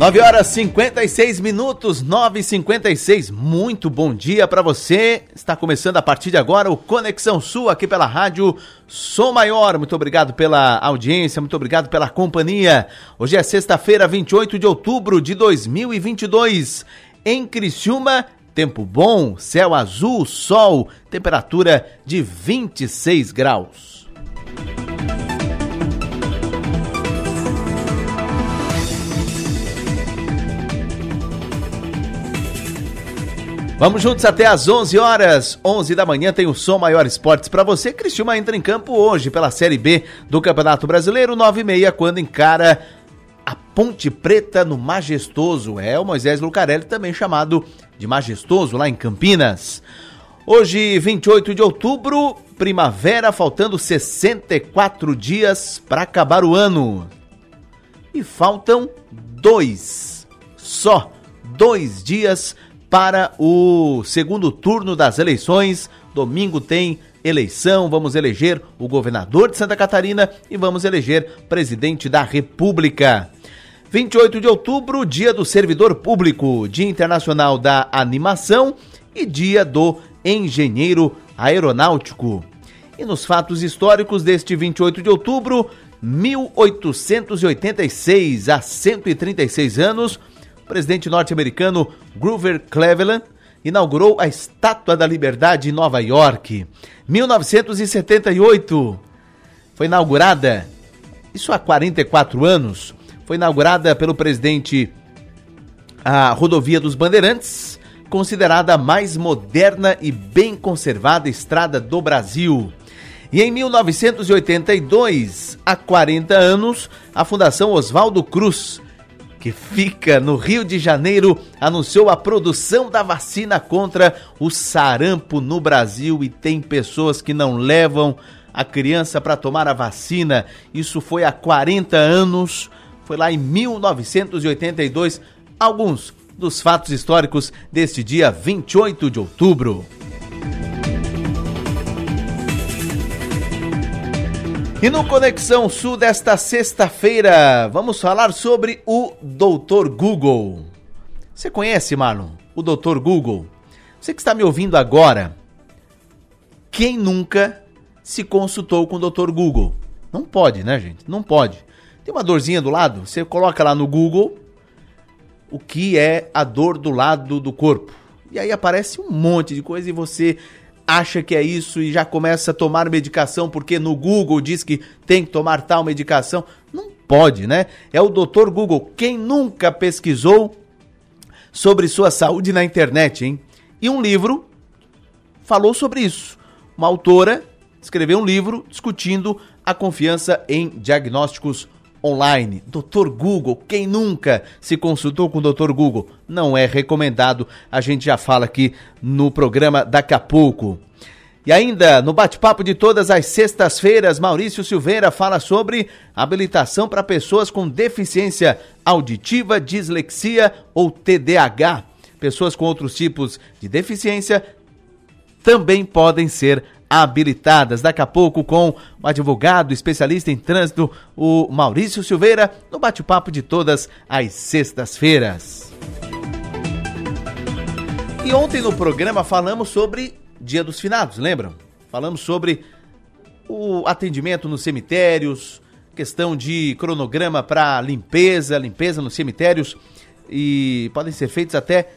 9 horas 56 minutos, 9 e 56 Muito bom dia para você. Está começando a partir de agora o Conexão Sul aqui pela rádio Sou Maior. Muito obrigado pela audiência, muito obrigado pela companhia. Hoje é sexta-feira, 28 de outubro de 2022. Em Criciúma, tempo bom, céu azul, sol, temperatura de 26 graus. Vamos juntos até às 11 horas. 11 da manhã tem o Som Maior Esportes para você. Cristiúma entra em campo hoje pela Série B do Campeonato Brasileiro, 9 e meia, quando encara a Ponte Preta no Majestoso. É o Moisés Lucarelli, também chamado de Majestoso, lá em Campinas. Hoje, 28 de outubro, primavera, faltando 64 dias para acabar o ano. E faltam dois, só dois dias para o segundo turno das eleições. Domingo tem eleição, vamos eleger o governador de Santa Catarina e vamos eleger presidente da República. 28 de outubro, dia do servidor público, dia internacional da animação e dia do engenheiro aeronáutico. E nos fatos históricos deste 28 de outubro, 1886, há 136 anos, presidente norte-americano Grover Cleveland inaugurou a Estátua da Liberdade em Nova York. 1978 foi inaugurada, isso há 44 anos, foi inaugurada pelo presidente a rodovia dos Bandeirantes, considerada a mais moderna e bem conservada estrada do Brasil. E em 1982, há 40 anos, a Fundação Oswaldo Cruz que fica no Rio de Janeiro, anunciou a produção da vacina contra o sarampo no Brasil e tem pessoas que não levam a criança para tomar a vacina. Isso foi há 40 anos, foi lá em 1982. Alguns dos fatos históricos deste dia 28 de outubro. E no Conexão Sul desta sexta-feira, vamos falar sobre o Doutor Google. Você conhece, Marlon, o Doutor Google? Você que está me ouvindo agora, quem nunca se consultou com o Doutor Google? Não pode, né, gente? Não pode. Tem uma dorzinha do lado, você coloca lá no Google o que é a dor do lado do corpo. E aí aparece um monte de coisa e você acha que é isso e já começa a tomar medicação porque no Google diz que tem que tomar tal medicação. Não pode, né? É o doutor Google. Quem nunca pesquisou sobre sua saúde na internet, hein? E um livro falou sobre isso. Uma autora escreveu um livro discutindo a confiança em diagnósticos online. Doutor Google, quem nunca se consultou com o Doutor Google? Não é recomendado, a gente já fala aqui no programa daqui a pouco. E ainda, no bate-papo de todas as sextas-feiras, Maurício Silveira fala sobre habilitação para pessoas com deficiência auditiva, dislexia ou TDAH. Pessoas com outros tipos de deficiência também podem ser. Daqui a pouco com o advogado especialista em trânsito, o Maurício Silveira, no bate-papo de todas as sextas-feiras. E ontem no programa falamos sobre Dia dos Finados, lembram? Falamos sobre o atendimento nos cemitérios, questão de cronograma para limpeza, limpeza nos cemitérios e podem ser feitos até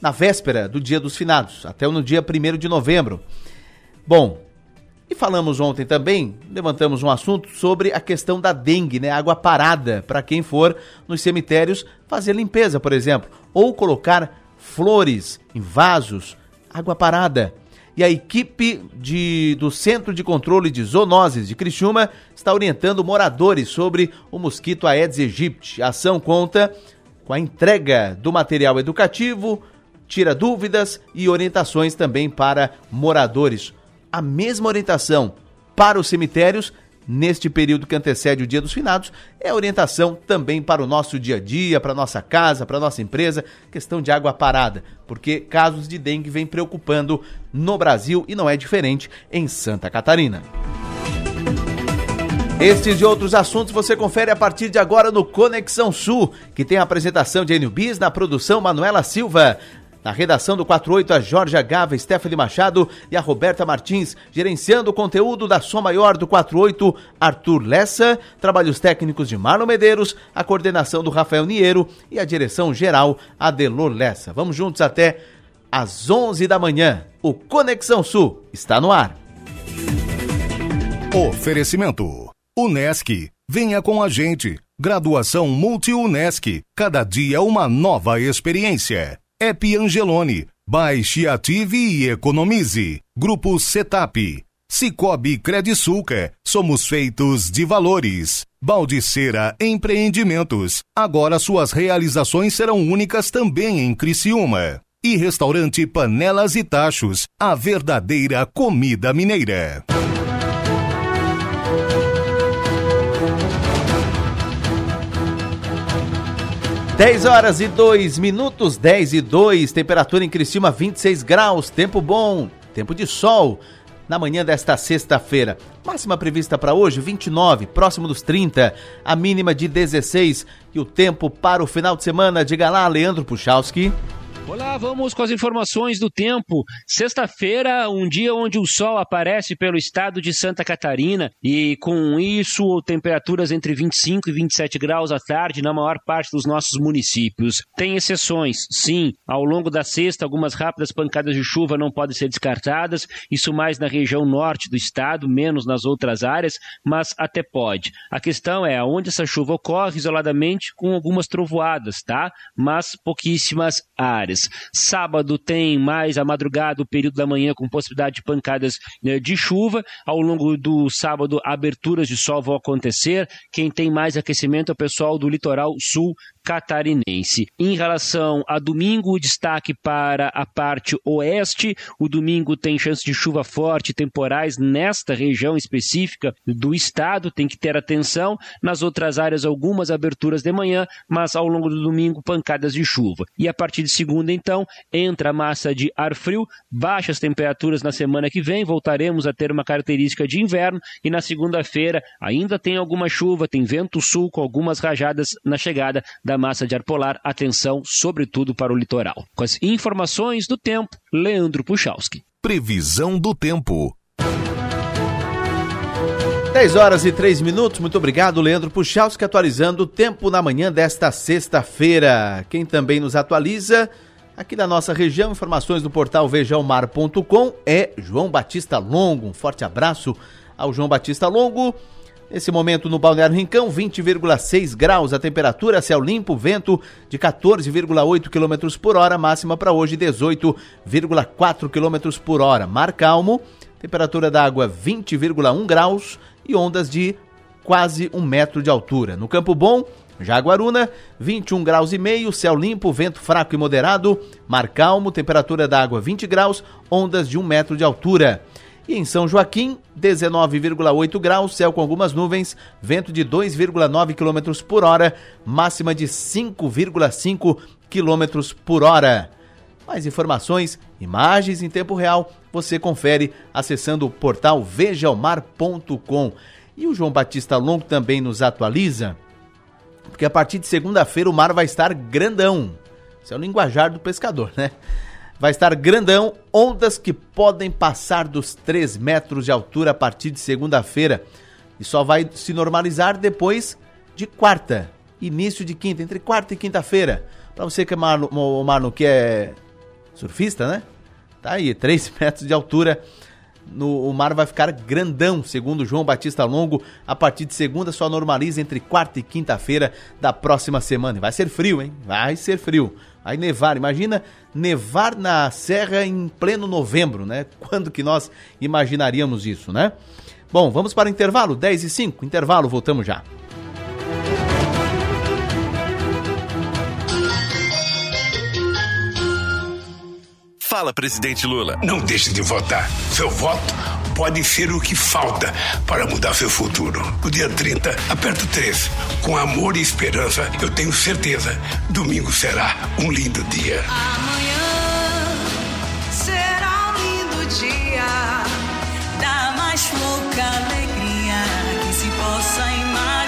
na véspera do Dia dos Finados, até no dia 1 de novembro. Bom, e falamos ontem também, levantamos um assunto sobre a questão da dengue, né? Água parada para quem for nos cemitérios fazer limpeza, por exemplo, ou colocar flores em vasos, água parada. E a equipe de, do Centro de Controle de Zoonoses de Criciúma está orientando moradores sobre o mosquito Aedes aegypti. A ação conta com a entrega do material educativo, tira dúvidas e orientações também para moradores a mesma orientação para os cemitérios neste período que antecede o Dia dos Finados, é orientação também para o nosso dia a dia, para nossa casa, para nossa empresa, questão de água parada, porque casos de dengue vêm preocupando no Brasil e não é diferente em Santa Catarina. Estes e outros assuntos você confere a partir de agora no Conexão Sul, que tem a apresentação de Enio Bis na produção Manuela Silva. Na redação do 48, a Jorge Gava, Stephanie Machado e a Roberta Martins, gerenciando o conteúdo da Som Maior do 48, Arthur Lessa, trabalhos técnicos de Marlon Medeiros, a coordenação do Rafael Niero e a direção geral Adelor Lessa. Vamos juntos até às 11 da manhã. O Conexão Sul está no ar. Oferecimento: Unesc. Venha com a gente. Graduação Multi-Unesc. Cada dia uma nova experiência. App Angelone. Baixe, ative e economize. Grupo Setap. Cicobi Credisulca. Somos feitos de valores. Baldiceira Empreendimentos. Agora suas realizações serão únicas também em Criciúma. E restaurante Panelas e Tachos. A verdadeira comida mineira. 10 horas e 2 minutos, 10 e 2, temperatura em Criciúma 26 graus, tempo bom, tempo de sol. Na manhã desta sexta-feira, máxima prevista para hoje 29, próximo dos 30, a mínima de 16 e o tempo para o final de semana. Diga lá, Leandro Puchalski. Olá, vamos com as informações do tempo. Sexta-feira, um dia onde o sol aparece pelo estado de Santa Catarina e com isso temperaturas entre 25 e 27 graus à tarde na maior parte dos nossos municípios. Tem exceções, sim. Ao longo da sexta, algumas rápidas pancadas de chuva não podem ser descartadas, isso mais na região norte do estado, menos nas outras áreas, mas até pode. A questão é aonde essa chuva ocorre isoladamente com algumas trovoadas, tá? Mas pouquíssimas áreas. Sábado tem mais a madrugada, o período da manhã com possibilidade de pancadas né, de chuva. Ao longo do sábado, aberturas de sol vão acontecer. Quem tem mais aquecimento é o pessoal do litoral sul catarinense. Em relação a domingo, destaque para a parte oeste. O domingo tem chance de chuva forte temporais nesta região específica do estado, tem que ter atenção. Nas outras áreas, algumas aberturas de manhã, mas ao longo do domingo, pancadas de chuva. E a partir de segunda, então, entra a massa de ar frio, baixas temperaturas na semana que vem, voltaremos a ter uma característica de inverno e na segunda-feira ainda tem alguma chuva, tem vento sul com algumas rajadas na chegada da da massa de ar polar, atenção sobretudo para o litoral. Com as informações do tempo, Leandro Puchalski. Previsão do tempo. 10 horas e 3 minutos, muito obrigado, Leandro Puchalski, atualizando o tempo na manhã desta sexta-feira. Quem também nos atualiza aqui da nossa região, informações do portal vejaomar.com é João Batista Longo. Um forte abraço ao João Batista Longo. Nesse momento no Balneário Rincão, 20,6 graus a temperatura, céu limpo, vento de 14,8 km por hora, máxima para hoje 18,4 km por hora. Mar calmo, temperatura da água 20,1 graus e ondas de quase um metro de altura. No Campo Bom, Jaguaruna, 21 graus e meio, céu limpo, vento fraco e moderado, mar calmo, temperatura da água 20 graus, ondas de um metro de altura. E em São Joaquim, 19,8 graus, céu com algumas nuvens, vento de 2,9 km por hora, máxima de 5,5 km por hora. Mais informações, imagens em tempo real, você confere acessando o portal vejaomar.com. E o João Batista Longo também nos atualiza, porque a partir de segunda-feira o mar vai estar grandão. Esse é o linguajar do pescador, né? Vai estar grandão, ondas que podem passar dos 3 metros de altura a partir de segunda-feira. E só vai se normalizar depois de quarta, início de quinta, entre quarta e quinta-feira. Para você que é Marno, Marno, que é surfista, né? Tá aí, 3 metros de altura. No, o mar vai ficar grandão, segundo João Batista Longo. A partir de segunda só normaliza entre quarta e quinta-feira da próxima semana. Vai ser frio, hein? Vai ser frio. Vai nevar. Imagina nevar na serra em pleno novembro, né? Quando que nós imaginaríamos isso, né? Bom, vamos para o intervalo, 10 e 5. Intervalo, voltamos já. Fala, presidente Lula. Não deixe de votar. Seu voto pode ser o que falta para mudar seu futuro. No dia 30, aperto 3. Com amor e esperança, eu tenho certeza, domingo será um lindo dia. Amanhã será um lindo dia, dá mais pouca alegria que se possa imaginar.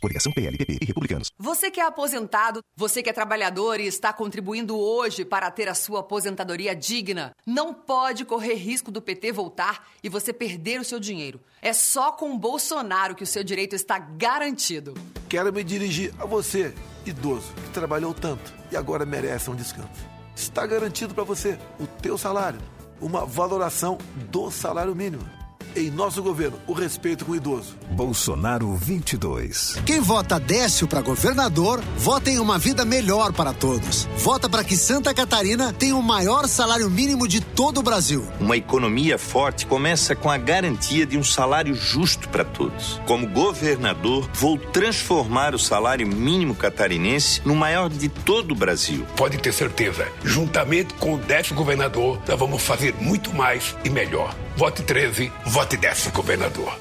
Coligação PLPP e Republicanos. Você que é aposentado, você que é trabalhador e está contribuindo hoje para ter a sua aposentadoria digna, não pode correr risco do PT voltar e você perder o seu dinheiro. É só com o Bolsonaro que o seu direito está garantido. Quero me dirigir a você, idoso, que trabalhou tanto e agora merece um descanso. Está garantido para você o teu salário, uma valoração do salário mínimo. Em nosso governo, o respeito com o idoso. Bolsonaro 22. Quem vota Décio para governador, vota em uma vida melhor para todos. Vota para que Santa Catarina tenha o maior salário mínimo de todo o Brasil. Uma economia forte começa com a garantia de um salário justo para todos. Como governador, vou transformar o salário mínimo catarinense no maior de todo o Brasil. Pode ter certeza, juntamente com o décimo governador, nós vamos fazer muito mais e melhor. Vote 13, vote décimo governador.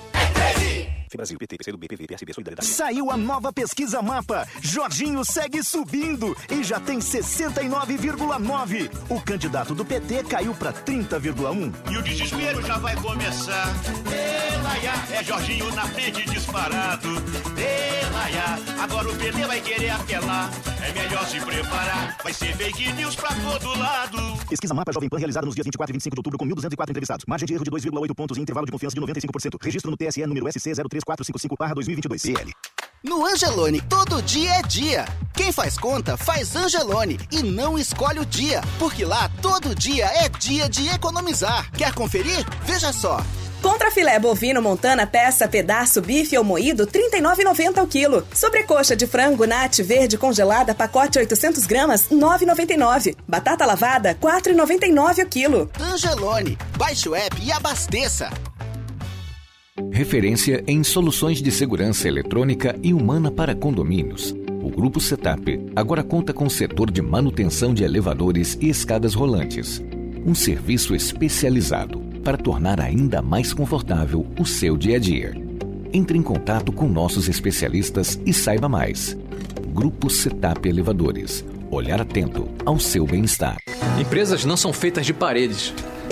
Brasil, PT, PCdoB, PV, PSB, Solidariedade. Saiu a nova pesquisa Mapa. Jorginho segue subindo e já tem 69,9. O candidato do PT caiu para 30,1. E o desespero já vai começar. Elaiá, é Jorginho na frente disparado. Elaiá, agora o PT vai querer apelar. É melhor se preparar. Vai ser fake news pra todo lado. Pesquisa Mapa Jovem Pan realizada nos dias 24 e 25 de outubro com 1.204 entrevistados. Margem de erro de 2,8 pontos e intervalo de confiança de 95%. Registro no TSE número SC 03455-2022. PL. No Angelone, todo dia é dia. Quem faz conta, faz Angelone e não escolhe o dia, porque lá todo dia é dia de economizar. Quer conferir? Veja só. Contra filé bovino montana, peça, pedaço, bife ou moído, R$ 39,90 ao quilo. Sobrecoxa de frango nat verde congelada, pacote 800 gramas, R$ 9,99. Batata lavada, R$ 4,99 ao quilo. Angelone, baixe o app e abasteça. Referência em soluções de segurança eletrônica e humana para condomínios. O Grupo Setup agora conta com o setor de manutenção de elevadores e escadas rolantes. Um serviço especializado para tornar ainda mais confortável o seu dia a dia. Entre em contato com nossos especialistas e saiba mais. Grupo Setup Elevadores. Olhar atento ao seu bem-estar. Empresas não são feitas de paredes,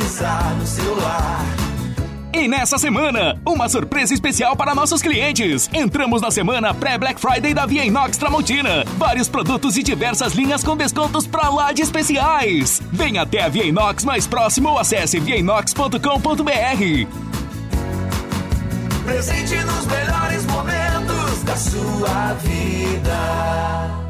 Eternizar no celular. E nessa semana, uma surpresa especial para nossos clientes. Entramos na semana pré-Black Friday da Via Inox Tramontina. Vários produtos e diversas linhas com descontos pra lá de especiais. Venha até a Via Inox mais próximo ou acesse viainox.com.br. Presente nos melhores momentos da sua vida.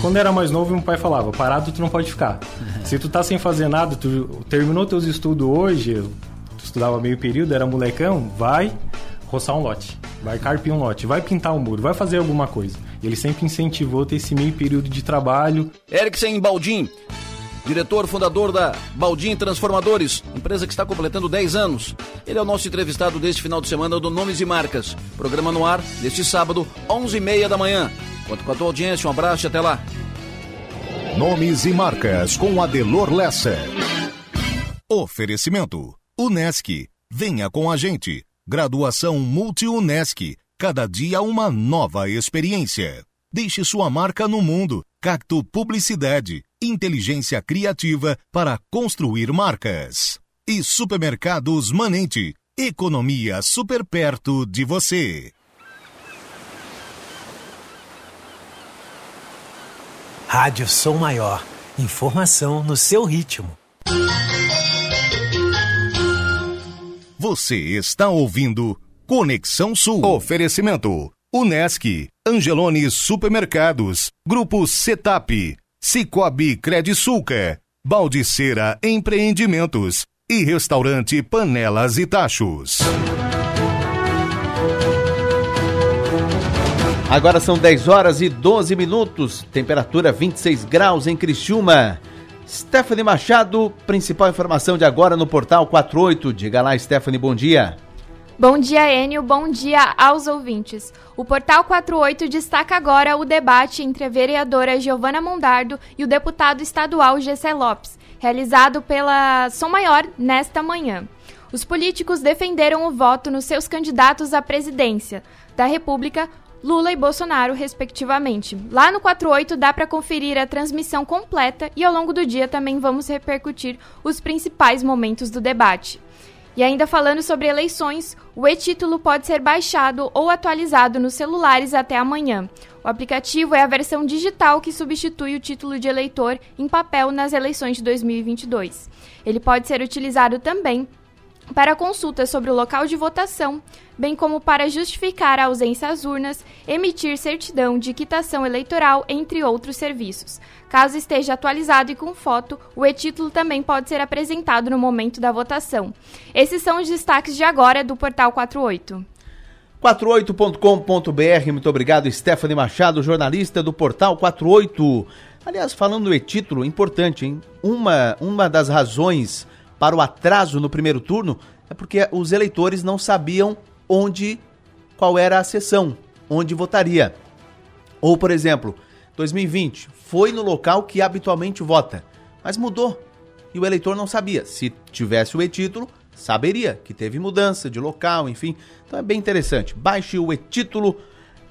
Quando era mais novo, meu pai falava: parado tu não pode ficar. Se tu tá sem fazer nada, tu terminou teus estudos hoje, tu estudava meio período, era molecão, vai roçar um lote, vai carpir um lote, vai pintar um muro, vai fazer alguma coisa. Ele sempre incentivou ter esse meio período de trabalho. Eriksen Baldim, diretor fundador da Baldim Transformadores, empresa que está completando 10 anos. Ele é o nosso entrevistado deste final de semana do Nomes e Marcas. Programa no ar deste sábado, 11h30 da manhã. Conto com a tua audiência, um abraço e até lá. Nomes e marcas com Adelor Lessa. Oferecimento: Unesc. Venha com a gente. Graduação Multi-Unesc. Cada dia uma nova experiência. Deixe sua marca no mundo. Cacto Publicidade. Inteligência criativa para construir marcas. E Supermercados Manente. Economia super perto de você. Rádio Som Maior. Informação no seu ritmo. Você está ouvindo Conexão Sul. Oferecimento: Unesc, Angelone Supermercados, Grupo Setap, Cicobi Credisulca, Baldiceira Empreendimentos e Restaurante Panelas e Tachos. Agora são 10 horas e 12 minutos, temperatura 26 graus em Criciúma. Stephanie Machado, principal informação de agora no Portal 48. Diga lá, Stephanie, bom dia. Bom dia, Enio. Bom dia aos ouvintes. O Portal 48 destaca agora o debate entre a vereadora Giovana Mondardo e o deputado estadual Gessé Lopes, realizado pela Som Maior nesta manhã. Os políticos defenderam o voto nos seus candidatos à presidência da República, Lula e Bolsonaro, respectivamente. Lá no 48 dá para conferir a transmissão completa e ao longo do dia também vamos repercutir os principais momentos do debate. E ainda falando sobre eleições, o e-título pode ser baixado ou atualizado nos celulares até amanhã. O aplicativo é a versão digital que substitui o título de eleitor em papel nas eleições de 2022. Ele pode ser utilizado também para consultas sobre o local de votação, bem como para justificar a ausência às urnas, emitir certidão de quitação eleitoral, entre outros serviços. Caso esteja atualizado e com foto, o e-título também pode ser apresentado no momento da votação. Esses são os destaques de agora do Portal 48. 48.com.br, muito obrigado, Stephanie Machado, jornalista do Portal 48. Aliás, falando do e-título, importante, hein? Uma, uma das razões para o atraso no primeiro turno é porque os eleitores não sabiam onde, qual era a sessão, onde votaria. Ou, por exemplo, 2020 foi no local que habitualmente vota, mas mudou e o eleitor não sabia. Se tivesse o e-título, saberia que teve mudança de local, enfim. Então é bem interessante. Baixe o e-título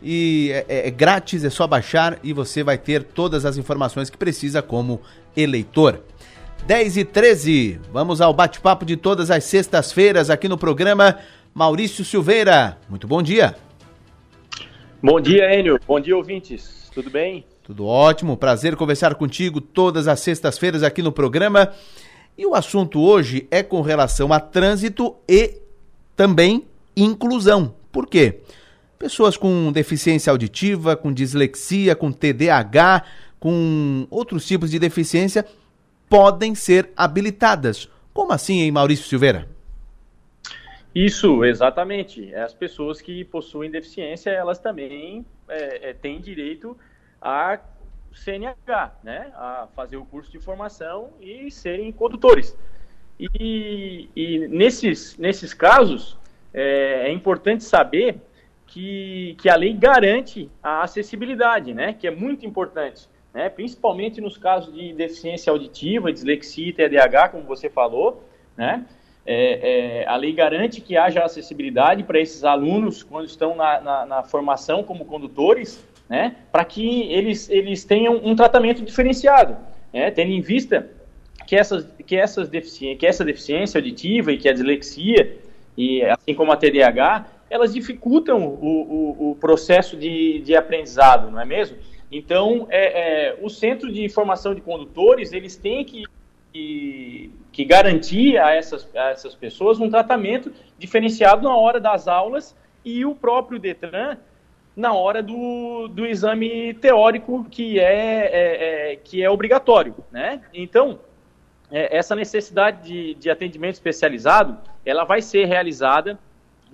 e é, é, é grátis, é só baixar e você vai ter todas as informações que precisa como eleitor. 10 e 13. Vamos ao bate-papo de todas as sextas-feiras aqui no programa Maurício Silveira. Muito bom dia. Bom dia, Enio. Bom dia, ouvintes. Tudo bem? Tudo ótimo. Prazer conversar contigo todas as sextas-feiras aqui no programa. E o assunto hoje é com relação a trânsito e também inclusão. Por quê? Pessoas com deficiência auditiva, com dislexia, com TDAH, com outros tipos de deficiência podem ser habilitadas. Como assim, hein, Maurício Silveira? Isso, exatamente. As pessoas que possuem deficiência, elas também é, é, têm direito a CNH, né? A fazer o curso de formação e serem condutores. E, e nesses, nesses casos, é, é, importante saber que, que a lei garante a acessibilidade, né? Que é muito importante né, principalmente nos casos de deficiência auditiva, dislexia e TDAH, como você falou, né, é, é, a lei garante que haja acessibilidade para esses alunos quando estão na, na, na formação como condutores, né, para que eles, eles tenham um tratamento diferenciado, né, tendo em vista que, essas, que, essas que essa deficiência auditiva e que a dislexia, e assim como a TDAH, elas dificultam o, o, o processo de, de aprendizado, não é mesmo? Então, é, é, o Centro de Formação de Condutores, eles têm que, que, que garantir a essas, a essas pessoas um tratamento diferenciado na hora das aulas e o próprio DETRAN na hora do, do exame teórico que é, é, é que é obrigatório, né? Então, é, essa necessidade de, de atendimento especializado, ela vai ser realizada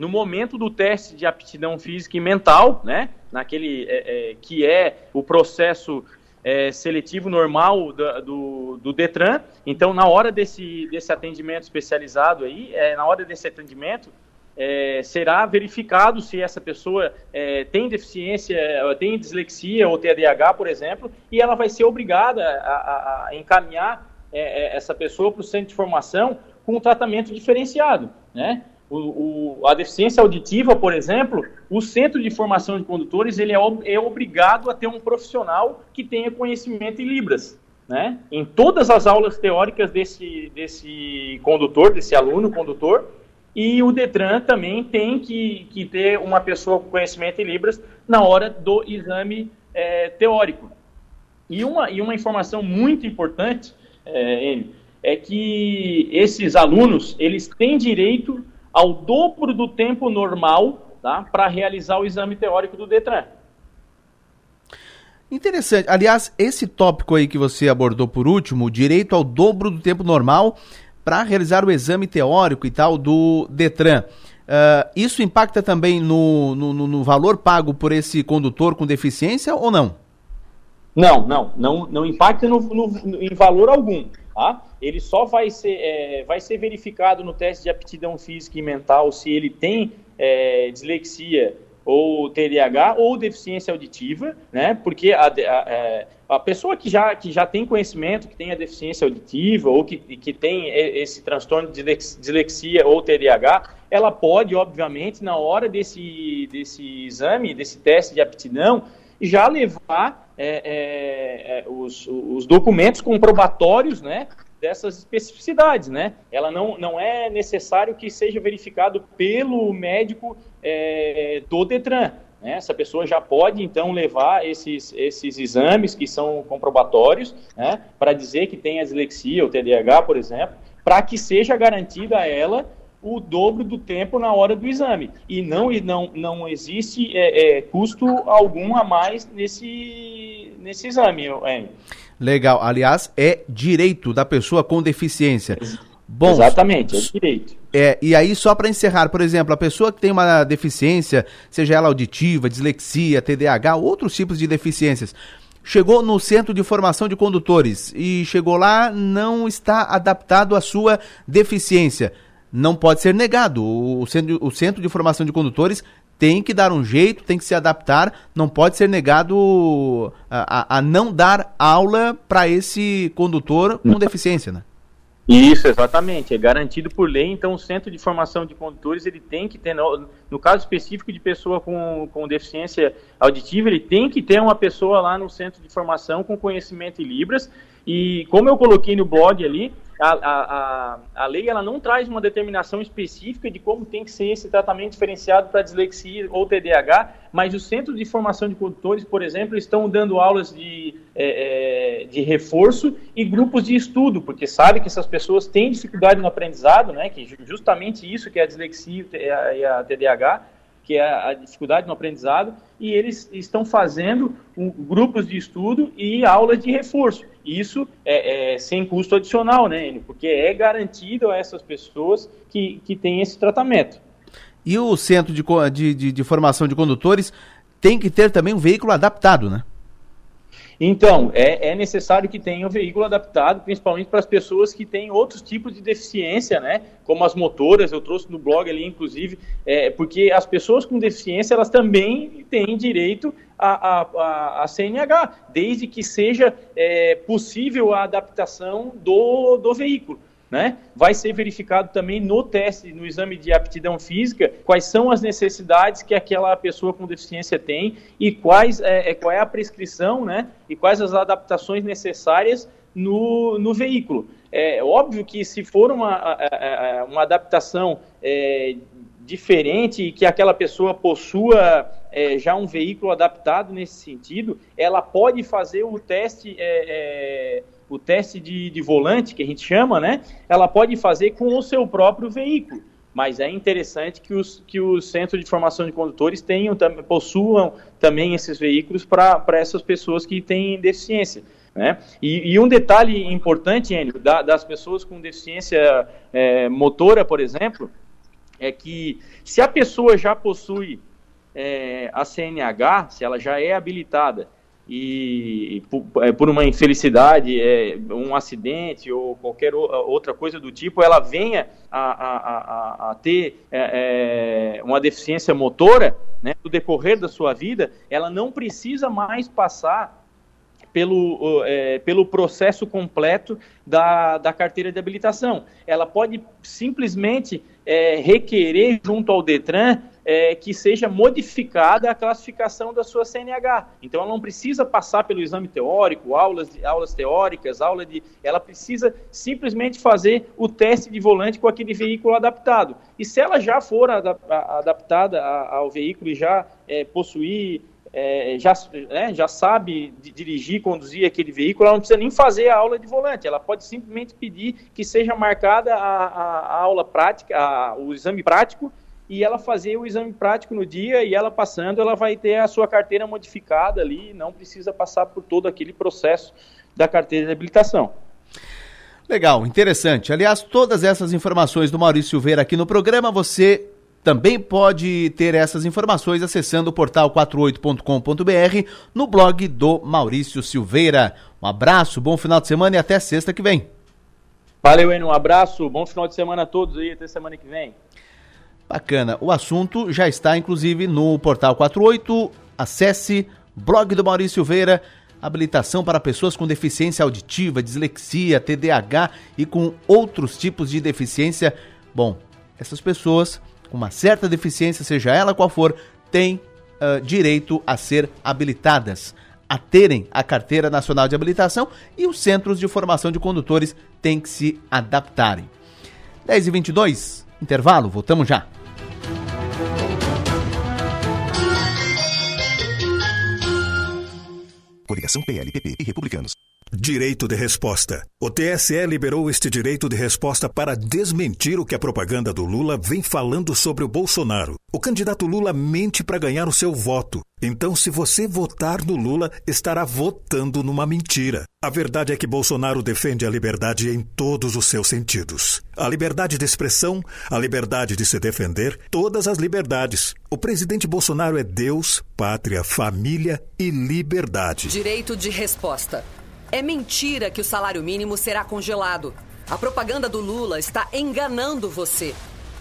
no momento do teste de aptidão física e mental, né? naquele é, é, que é o processo é, seletivo normal do, do, Detran. Então, na hora desse, desse atendimento especializado aí, é, na hora desse atendimento, é, será verificado se essa pessoa é, tem deficiência, tem dislexia ou TDAH, por exemplo, e ela vai ser obrigada a, a, a encaminhar é, é, essa pessoa para o centro de formação com um tratamento diferenciado, né? O, o, a deficiência auditiva, por exemplo, o centro de formação de condutores ele é, é obrigado a ter um profissional que tenha conhecimento em libras, né? Em todas as aulas teóricas desse, desse condutor, desse aluno condutor, e o Detran também tem que, que ter uma pessoa com conhecimento em Libras na hora do exame é, teórico. E uma, e uma informação muito importante, é, é que esses alunos eles têm direito ao dobro do tempo normal tá, para realizar o exame teórico do Detran. Interessante. Aliás, esse tópico aí que você abordou por último, direito ao dobro do tempo normal, para realizar o exame teórico e tal do Detran. Uh, isso impacta também no, no, no, valor pago por esse condutor com deficiência ou não? Não, não, não, não impacta no, no, em valor algum. Tá? Ele só vai ser, é, vai ser verificado no teste de aptidão física e mental se ele tem é, dislexia ou TDAH ou deficiência auditiva, né? Porque a, a, é, a, pessoa que já, que já tem conhecimento, que tem a deficiência auditiva ou que, que tem esse transtorno de dislexia ou TDAH, ela pode, obviamente, na hora desse, desse exame, desse teste de aptidão, já levar é, é, é os, os documentos comprobatórios, né? dessas especificidades, né? Ela não, não é necessário que seja verificado pelo médico é, do Detran. Né? Essa pessoa já pode, então, levar esses, esses exames que são comprobatórios né? para dizer que tem a dislexia ou TDAH, por exemplo, para que seja garantida a ela o dobro do tempo na hora do exame. E não, não, não existe é, é, custo algum a mais nesse, nesse exame, é. Legal. Aliás, é direito da pessoa com deficiência. Bom, Exatamente, é direito. É, e aí, só para encerrar, por exemplo, a pessoa que tem uma deficiência, seja ela auditiva, dislexia, TDAH, outros tipos de deficiências, chegou no centro de formação de condutores e chegou lá, não está adaptado à sua deficiência. Não pode ser negado. O centro, o centro de formação de condutores tem que dar um jeito, tem que se adaptar, não pode ser negado a, a, a não dar aula para esse condutor com deficiência, né? Isso, exatamente. É garantido por lei, então o centro de formação de condutores, ele tem que ter, no, no, caso específico de pessoa com, com deficiência auditiva, ele tem que ter uma pessoa lá no centro de formação com conhecimento em Libras, e como eu coloquei no blog ali, a, a, a, lei ela não traz uma determinação específica de como tem que ser esse tratamento diferenciado para dislexia ou TDAH, mas os centros de formação de condutores, por exemplo, estão dando aulas de, é, é, de reforço e grupos de estudo, porque sabe que essas pessoas têm dificuldade no aprendizado, né, que justamente isso que é a dislexia e a TDAH, que é a dificuldade no aprendizado, e eles estão fazendo um, grupos de estudo e aulas de reforço. Isso é, é, sem custo adicional, né, Enio? Porque é garantido a essas pessoas que, que têm esse tratamento. E o centro de, de, de formação de condutores tem que ter também um veículo adaptado, né? Então, é, é necessário que tenha um veículo adaptado, principalmente para as pessoas que têm outros tipos de deficiência, né? Como as motoras, eu trouxe no blog ali, inclusive, é, porque as pessoas com deficiência, elas também têm direito a, a, a CNH, desde que seja é, possível a adaptação do, do veículo. Né? Vai ser verificado também no teste, no exame de aptidão física, quais são as necessidades que aquela pessoa com deficiência tem e quais é, é qual é a prescrição, né? E quais as adaptações necessárias no, no veículo. É óbvio que se for uma, uma adaptação é, diferente e que aquela pessoa possua é, já um veículo adaptado nesse sentido, ela pode fazer o teste é, é o teste de, de volante, que a gente chama, né? Ela pode fazer com o seu próprio veículo. Mas é interessante que os, que os centros de formação de condutores tenham, possuam também esses veículos para essas pessoas que têm deficiência. Né? E, e, um detalhe importante, Enio, da, das pessoas com deficiência é, motora, por exemplo, é que se a pessoa já possui é, a CNH, se ela já é habilitada e por, é, por uma infelicidade, é, um acidente ou qualquer outra coisa do tipo, ela venha a, a, a, a ter é, é, uma deficiência motora, né, no decorrer da sua vida, ela não precisa mais passar pelo, é, pelo processo completo da, da carteira de habilitação. Ela pode simplesmente é, requerer junto ao Detran é, que seja modificada a classificação da sua CNH. Então, ela não precisa passar pelo exame teórico, aulas, aulas teóricas, aula de. Ela precisa simplesmente fazer o teste de volante com aquele veículo adaptado. E se ela já for adaptada ao veículo e já é, possuir é, já, né, já sabe dirigir, conduzir aquele veículo, ela não precisa nem fazer a aula de volante, ela pode simplesmente pedir que seja marcada a, a, a aula prática, a, o exame prático, e ela fazer o exame prático no dia e ela passando, ela vai ter a sua carteira modificada ali, não precisa passar por todo aquele processo da carteira de habilitação. Legal, interessante. Aliás, todas essas informações do Maurício Silveira aqui no programa você também pode ter essas informações acessando o portal 48.com.br no blog do Maurício Silveira. Um abraço, bom final de semana e até sexta que vem. Valeu, Eno, um abraço, bom final de semana a todos aí, até semana que vem. Bacana, o assunto já está inclusive no portal 48. Acesse blog do Maurício Silveira, habilitação para pessoas com deficiência auditiva, dislexia, TDAH e com outros tipos de deficiência. Bom, essas pessoas com uma certa deficiência, seja ela qual for, têm uh, direito a ser habilitadas, a terem a Carteira Nacional de Habilitação e os centros de formação de condutores têm que se adaptarem. 10 e 22 intervalo, voltamos já. Coligação PLPP e Republicanos. Direito de resposta. O TSE liberou este direito de resposta para desmentir o que a propaganda do Lula vem falando sobre o Bolsonaro. O candidato Lula mente para ganhar o seu voto. Então, se você votar no Lula, estará votando numa mentira. A verdade é que Bolsonaro defende a liberdade em todos os seus sentidos: a liberdade de expressão, a liberdade de se defender, todas as liberdades. O presidente Bolsonaro é Deus, pátria, família e liberdade. Direito de resposta. É mentira que o salário mínimo será congelado. A propaganda do Lula está enganando você.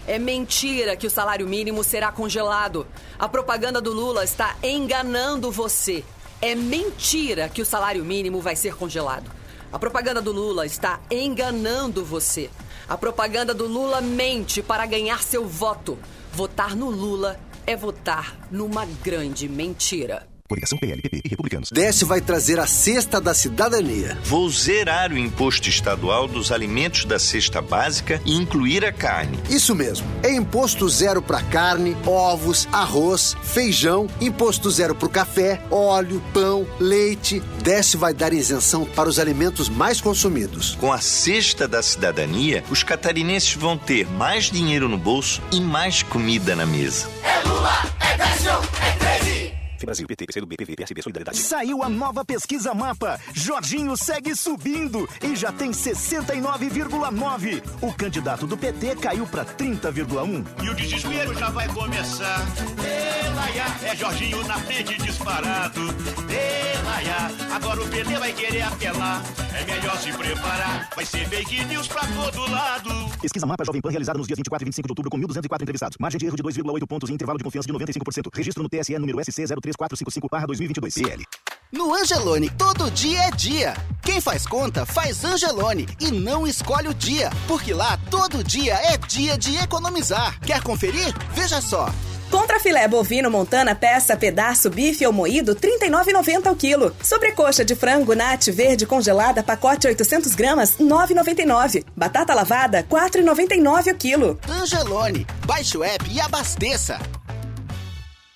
É mentira que o salário mínimo será congelado. A propaganda do Lula está enganando você. É mentira que o salário mínimo vai ser congelado. A propaganda do Lula está enganando você. A propaganda do Lula mente para ganhar seu voto. Votar no Lula é votar numa grande mentira. Coligação PLPP e Republicanos. Desce vai trazer a cesta da cidadania. Vou zerar o imposto estadual dos alimentos da cesta básica e incluir a carne. Isso mesmo. É imposto zero para carne, ovos, arroz, feijão, imposto zero para o café, óleo, pão, leite. Desce vai dar isenção para os alimentos mais consumidos. Com a cesta da cidadania, os catarinenses vão ter mais dinheiro no bolso e mais comida na mesa. É Lula, é Décio, é 13. Brasil, PT, PCdoB, PV, PSB, Solidariedade. Saiu a nova pesquisa Mapa. Jorginho segue subindo e já tem 69,9. O candidato do PT caiu para 30,1. E o desespero já vai começar. Elaiá, é Jorginho na frente disparado. Elaiá, agora o PT vai querer apelar. É melhor se preparar, vai ser fake news pra todo lado. Pesquisa Mapa Jovem Pan realizada nos dias 24 e 25 de outubro com 1.204 entrevistados. Margem de erro de 2,8 pontos e intervalo de confiança de 95%. Registro no TSE número SC 03455-2022. PL. No Angelone, todo dia é dia. Quem faz conta, faz Angelone e não escolhe o dia, porque lá todo dia é dia de economizar. Quer conferir? Veja só. Contra filé bovino montana, peça, pedaço, bife ou moído, R$ 39,90 o quilo. Sobrecoxa de frango nat verde congelada, pacote 800 gramas, R$ 9,99. Batata lavada, R$ 4,99 o quilo. Angelone, baixe o app e abasteça.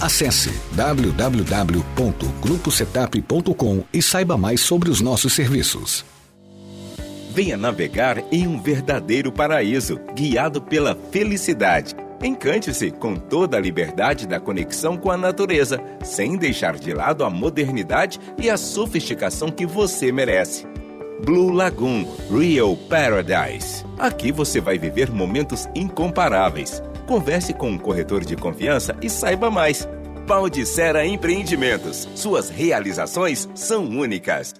Acesse www.gruposetap.com e saiba mais sobre os nossos serviços. Venha navegar em um verdadeiro paraíso, guiado pela felicidade. Encante-se com toda a liberdade da conexão com a natureza, sem deixar de lado a modernidade e a sofisticação que você merece. Blue Lagoon Real Paradise. Aqui você vai viver momentos incomparáveis. Converse com um corretor de confiança e saiba mais. Baldicera Empreendimentos. Suas realizações são únicas.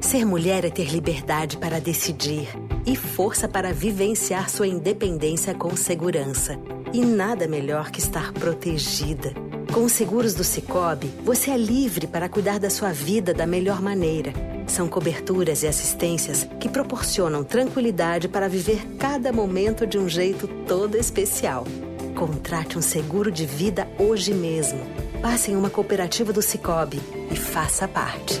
Ser mulher é ter liberdade para decidir e força para vivenciar sua independência com segurança. E nada melhor que estar protegida. Com os seguros do Cicobi, você é livre para cuidar da sua vida da melhor maneira. São coberturas e assistências que proporcionam tranquilidade para viver cada momento de um jeito todo especial. Contrate um seguro de vida hoje mesmo. Passe em uma cooperativa do Cicobi e faça parte.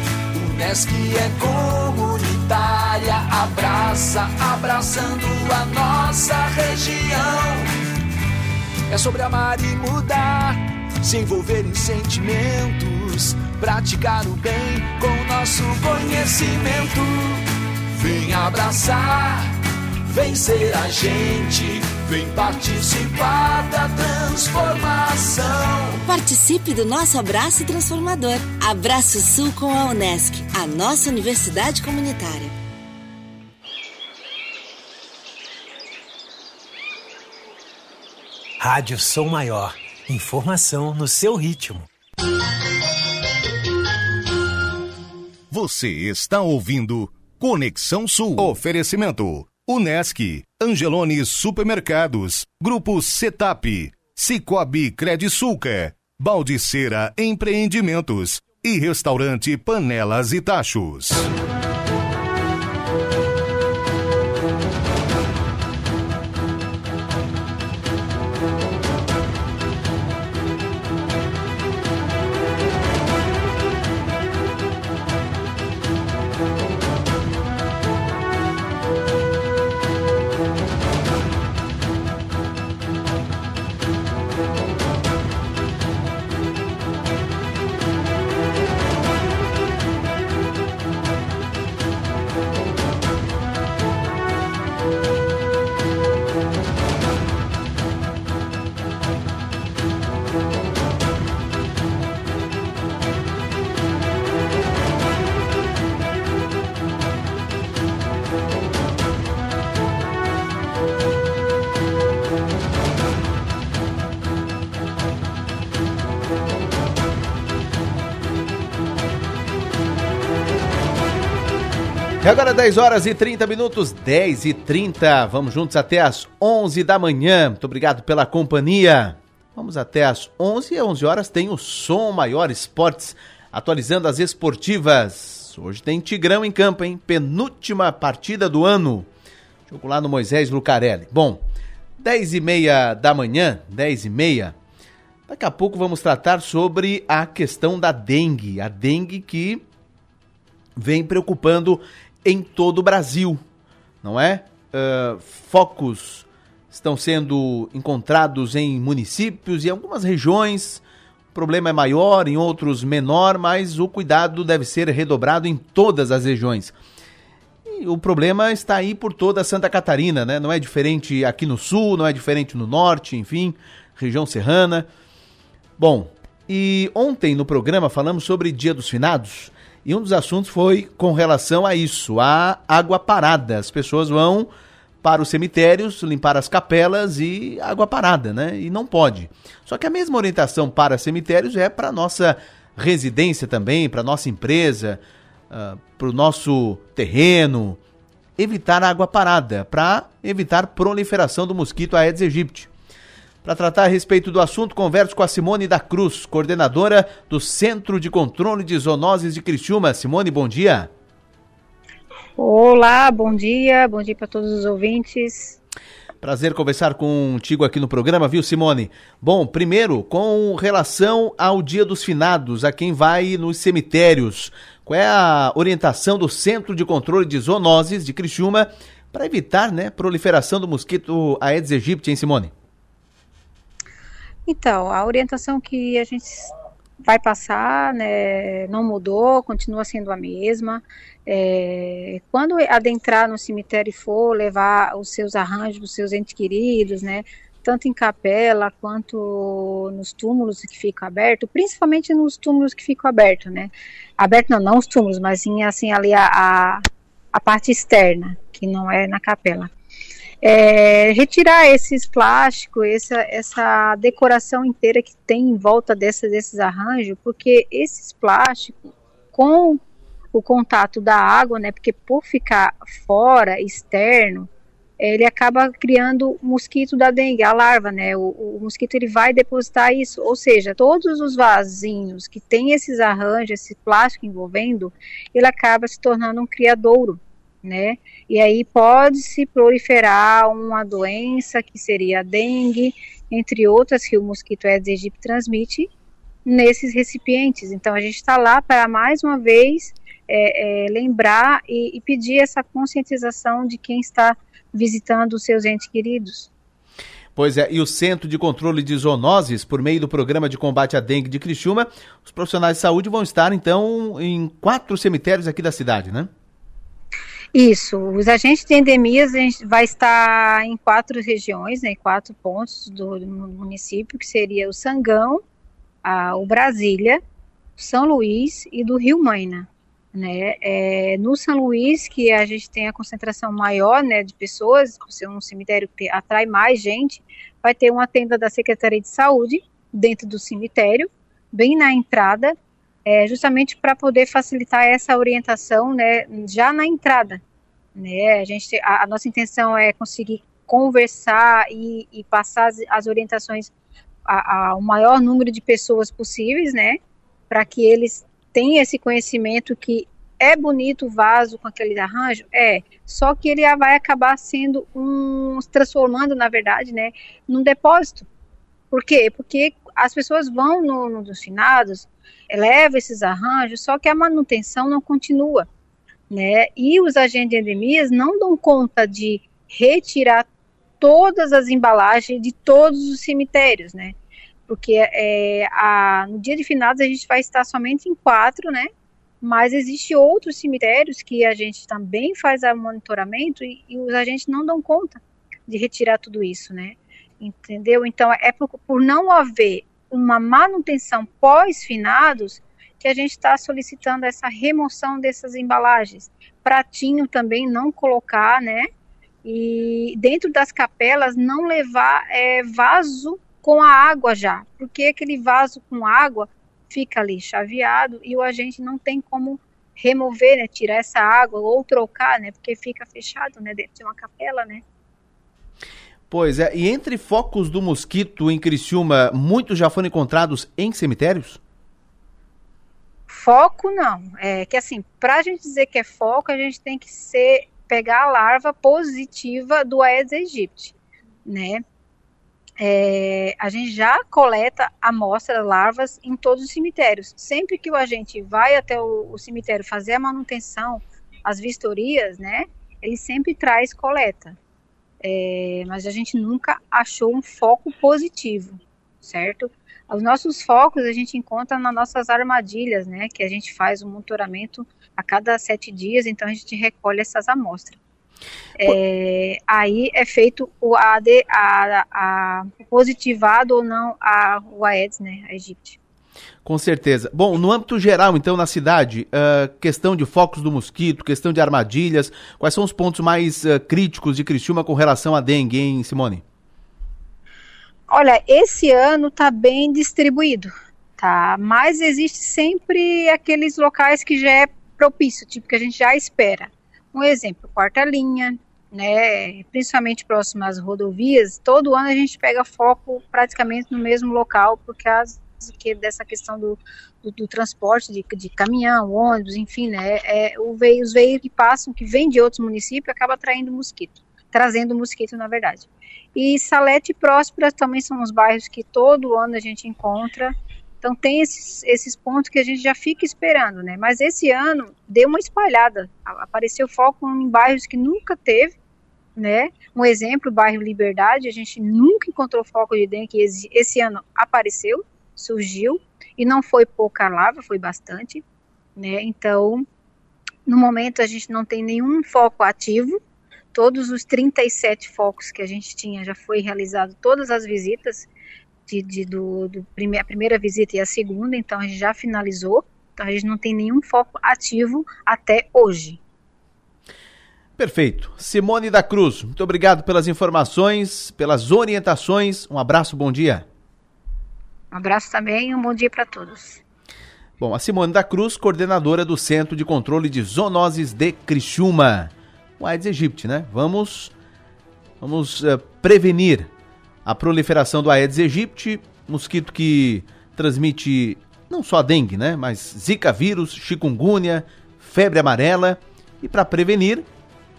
Unesc é comunitária, abraça, abraçando a nossa região. É sobre amar e mudar, se envolver em sentimentos, praticar o bem com nosso conhecimento. Vem abraçar, vem ser a gente, vem participar da transformação. Participe do nosso abraço transformador. Abraço Sul com a Unesc, a nossa universidade comunitária. Rádio Som Maior. Informação no seu ritmo. Você está ouvindo Conexão Sul. Oferecimento. Unesc, Angelone Supermercados, Grupo Setap, Cicobi Credisulca, Baldiceira Empreendimentos e Restaurante Panelas e Tachos. Agora 10 horas e 30 minutos, 10 e 30. Vamos juntos até as 11 da manhã. Muito obrigado pela companhia. Vamos até as 11 e 11 horas tem o Som Maior Esportes atualizando as esportivas. Hoje tem Tigrão em campo, hein? Penúltima partida do ano. Jogo lá no Moisés Lucarelli. Bom, 10 e meia da manhã, 10 e meia. Daqui a pouco vamos tratar sobre a questão da dengue. A dengue que vem preocupando em todo o Brasil, não é? uh, focos estão sendo encontrados em municípios e algumas regiões. O problema é maior, em outros menor, mas o cuidado deve ser redobrado em todas as regiões. E o problema está aí por toda Santa Catarina, né? Não é diferente aqui no sul, não é diferente no norte, enfim, região serrana. Bom, e ontem no programa falamos sobre Dia dos Finados e um dos assuntos foi com relação a isso, a água parada. As pessoas vão para os cemitérios limpar as capelas e água parada, né? E não pode. Só que a mesma orientação para cemitérios é para nossa residência também, para nossa empresa, uh, para o nosso terreno. Evitar água parada, para evitar proliferação do mosquito Aedes aegypti. Para tratar a respeito do assunto, converso com a Simone da Cruz, coordenadora do Centro de Controle de Zoonoses de Criciúma. Simone, bom dia. Olá, bom dia, bom dia para todos os ouvintes. Prazer conversar contigo aqui no programa, viu, Simone? Bom, primeiro, com relação ao Dia dos Finados, a quem vai nos cemitérios, qual é a orientação do Centro de Controle de Zoonoses de Criciúma para evitar, né, proliferação do mosquito Aedes aegypti, hein, Simone? Então, a orientação que a gente vai passar, né, não mudou, continua sendo a mesma. É, quando adentrar no cemitério e for levar os seus arranjos, os seus entes queridos, né, tanto em capela quanto nos túmulos que ficam abertos, principalmente nos túmulos que ficam abertos, né, aberto não, não os túmulos, mas sim, assim, ali a, a, a parte externa, que não é na capela é, retirar esses plásticos, essa, essa decoração inteira que tem em volta dessa, desses arranjos, porque esses plásticos, com o contato da água, né, porque por ficar fora, externo, ele acaba criando mosquito da dengue, a larva, né? O, o, mosquito ele vai depositar isso, ou seja, todos os vasinhos que tem esses arranjos, esse plástico envolvendo, ele acaba se tornando um criadouro né? E aí pode se proliferar uma doença que seria a dengue, entre outras que o mosquito Aedes aegypti transmite nesses recipientes. Então a gente está lá para mais uma vez é, é, lembrar e, e pedir essa conscientização de quem está visitando os seus entes queridos. Pois é, e o Centro de Controle de Zoonoses, por meio do Programa de Combate à Dengue de Criciúma, os profissionais de saúde vão estar, então, em quatro cemitérios aqui da cidade, né? Isso, os agentes de endemias a gente vai estar em quatro regiões, né, quatro pontos do, do município, que seria o Sangão, a, o Brasília, São Luís e do Rio Maina. Né? É, no São Luís, que a gente tem a concentração maior né, de pessoas, por ser um cemitério que atrai mais gente, vai ter uma tenda da Secretaria de Saúde dentro do cemitério, bem na entrada, é, justamente para poder facilitar essa orientação, né, já na entrada, né, a gente, a, a nossa intenção é conseguir conversar e, e passar as, as orientações ao maior número de pessoas possíveis, né, para que eles tenham esse conhecimento que é bonito o vaso com aquele arranjo? É, só que ele vai acabar sendo um, se transformando, na verdade, né, num depósito. Por quê? Porque as pessoas vão no, no dos finados, leva esses arranjos, só que a manutenção não continua, né? E os agentes de endemias não dão conta de retirar todas as embalagens de todos os cemitérios, né? Porque é, a, no dia de finados a gente vai estar somente em quatro, né? Mas existe outros cemitérios que a gente também faz a monitoramento e, e os agentes não dão conta de retirar tudo isso, né? Entendeu? Então é por, por não haver uma manutenção pós-finados que a gente está solicitando essa remoção dessas embalagens. Pratinho também não colocar, né? E dentro das capelas não levar é, vaso com a água já, porque aquele vaso com água fica ali chaveado e o agente não tem como remover, né, tirar essa água ou trocar, né, porque fica fechado, né, dentro de uma capela, né. Pois é, e entre focos do mosquito em Criciúma, muitos já foram encontrados em cemitérios? Foco não. É que assim, para a gente dizer que é foco, a gente tem que ser pegar a larva positiva do Aedes aegypti, né? É, a gente já coleta amostras, larvas em todos os cemitérios. Sempre que o agente vai até o, o cemitério fazer a manutenção, as vistorias, né? ele sempre traz coleta. É, mas a gente nunca achou um foco positivo, certo? Os nossos focos a gente encontra nas nossas armadilhas, né? Que a gente faz o um monitoramento a cada sete dias, então a gente recolhe essas amostras. É, aí é feito o AD, a, a, positivado ou não a, o AEDS, né? A Egipte. Com certeza. Bom, no âmbito geral, então, na cidade, uh, questão de focos do mosquito, questão de armadilhas, quais são os pontos mais uh, críticos de Criciúma com relação à dengue, hein, Simone? Olha, esse ano está bem distribuído, tá? Mas existe sempre aqueles locais que já é propício, tipo que a gente já espera. Um exemplo, quarta linha, né? Principalmente próximo às rodovias, todo ano a gente pega foco praticamente no mesmo local, porque as que dessa questão do, do, do transporte de, de, caminhão, ônibus, enfim, né, é, veio, os veículos que passam, que vêm de outros municípios, acaba atraindo mosquito, trazendo mosquito, na verdade. E Salete e Próspera também são os bairros que todo ano a gente encontra, então tem esses, esses pontos que a gente já fica esperando, né, mas esse ano deu uma espalhada, apareceu foco em bairros que nunca teve, né? Um exemplo, o bairro Liberdade, a gente nunca encontrou foco de dengue, esse ano apareceu, surgiu e não foi pouca lava, foi bastante, né? Então, no momento a gente não tem nenhum foco ativo. Todos os 37 focos que a gente tinha já foi realizado todas as visitas de, de do, do a primeira visita e a segunda, então a gente já finalizou. Então a gente não tem nenhum foco ativo até hoje. Perfeito. Simone da Cruz, muito obrigado pelas informações, pelas orientações. Um abraço, bom dia. Um abraço também e um bom dia para todos. Bom, a Simone da Cruz, coordenadora do Centro de Controle de Zoonoses de Criciúma. O Aedes aegypti, né? Vamos, vamos uh, prevenir a proliferação do Aedes aegypti, mosquito que transmite não só a dengue, né? Mas zika vírus, chikungunya, febre amarela. E para prevenir,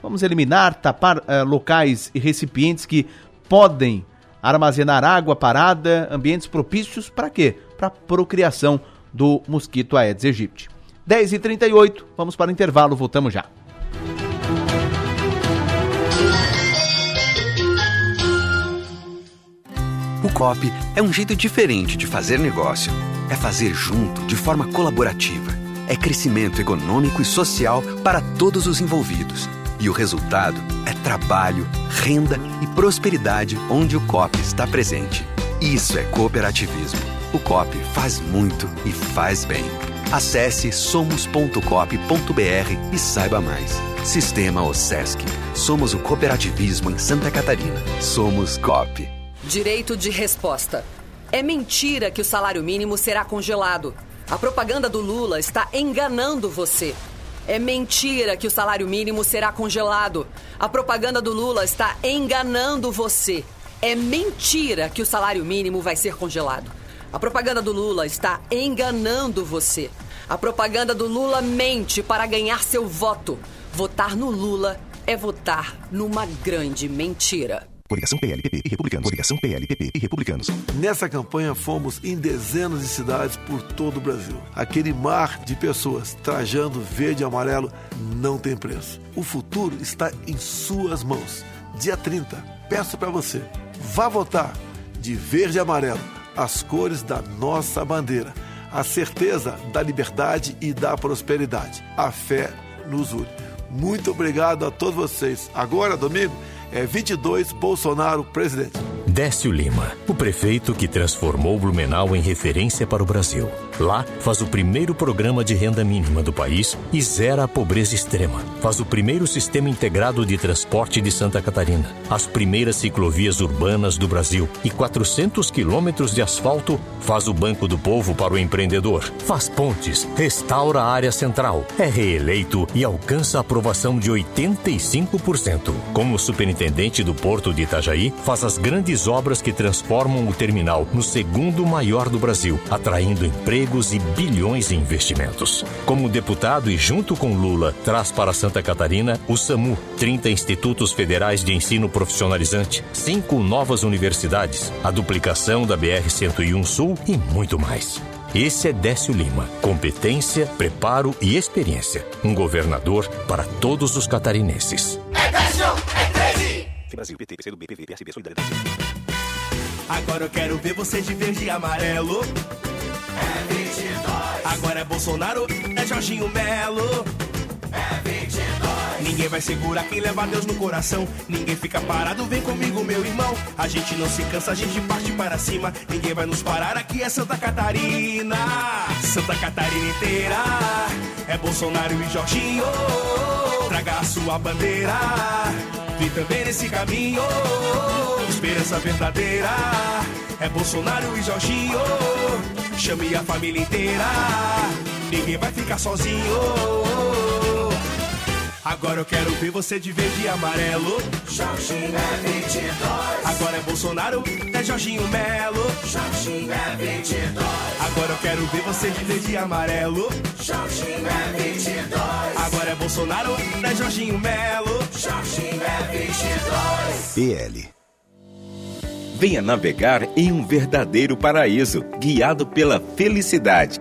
vamos eliminar, tapar uh, locais e recipientes que podem armazenar água parada, ambientes propícios para quê? Para procriação do mosquito Aedes aegypti. 10h38, vamos para o intervalo, voltamos já. O COP é um jeito diferente de fazer negócio. É fazer junto, de forma colaborativa. É crescimento econômico e social para todos os envolvidos. E o resultado é trabalho, renda e prosperidade onde o COP está presente. Isso é cooperativismo. O COP faz muito e faz bem. Acesse somos.cop.br e saiba mais. Sistema OSESC. Somos o cooperativismo em Santa Catarina. Somos COP. Direito de resposta. É mentira que o salário mínimo será congelado. A propaganda do Lula está enganando você. É mentira que o salário mínimo será congelado. A propaganda do Lula está enganando você. É mentira que o salário mínimo vai ser congelado. A propaganda do Lula está enganando você. A propaganda do Lula mente para ganhar seu voto. Votar no Lula é votar numa grande mentira. Coligação PLPP e Republicanos. Coligação PLPP e Republicanos. Nessa campanha fomos em dezenas de cidades por todo o Brasil. Aquele mar de pessoas trajando verde e amarelo não tem preço. O futuro está em suas mãos. Dia 30, peço para você, vá votar de verde e amarelo, as cores da nossa bandeira. A certeza da liberdade e da prosperidade. A fé nos une. Muito obrigado a todos vocês. Agora, domingo, é 22 Bolsonaro presidente. Décio Lima, o prefeito que transformou Blumenau em referência para o Brasil. Lá, faz o primeiro programa de renda mínima do país e zera a pobreza extrema. Faz o primeiro sistema integrado de transporte de Santa Catarina, as primeiras ciclovias urbanas do Brasil e 400 quilômetros de asfalto. Faz o Banco do Povo para o empreendedor. Faz pontes, restaura a área central. É reeleito e alcança a aprovação de 85%. Como superintendente do Porto de Itajaí, faz as grandes obras que transformam o terminal no segundo maior do Brasil, atraindo empregos e bilhões em investimentos. Como deputado e junto com Lula, traz para Santa Catarina o SAMU, 30 institutos federais de ensino profissionalizante, cinco novas universidades, a duplicação da BR-101 Sul e muito mais. Esse é Décio Lima. Competência, preparo e experiência. Um governador para todos os catarinenses. Brasil, PT, PC do BPV, PSB, Solidariedade. Agora eu quero ver você de verde e amarelo. É 22. Agora é Bolsonaro, é Jorginho Melo. É 22. Ninguém vai segurar quem leva Deus no coração. Ninguém fica parado, vem comigo, meu irmão. A gente não se cansa, a gente parte para cima. Ninguém vai nos parar, aqui é Santa Catarina. Santa Catarina inteira. É Bolsonaro e Jorginho. Traga a sua bandeira. Vem também nesse caminho. Esperança verdadeira. É Bolsonaro e Jorginho. Chame a família inteira. Ninguém vai ficar sozinho. Agora eu quero ver você de verde e amarelo. Jorginho é 22. Agora é Bolsonaro, é Jorginho Melo. Jorginho é 22. Agora eu quero ver você de verde e amarelo. Jorginho é 22. Agora é Bolsonaro, é Jorginho Melo. Jorginho é 22. PL. Venha navegar em um verdadeiro paraíso, guiado pela felicidade.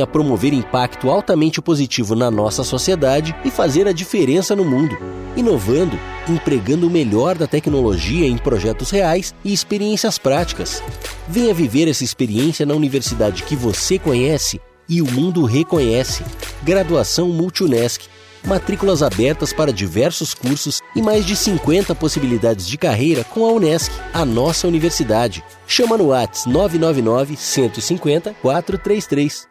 promover impacto altamente positivo na nossa sociedade e fazer a diferença no mundo, inovando, empregando o melhor da tecnologia em projetos reais e experiências práticas. Venha viver essa experiência na universidade que você conhece e o mundo reconhece. Graduação Multunesc. Matrículas abertas para diversos cursos e mais de 50 possibilidades de carreira com a Unesc, a nossa universidade. Chama no Whats 999 150 433.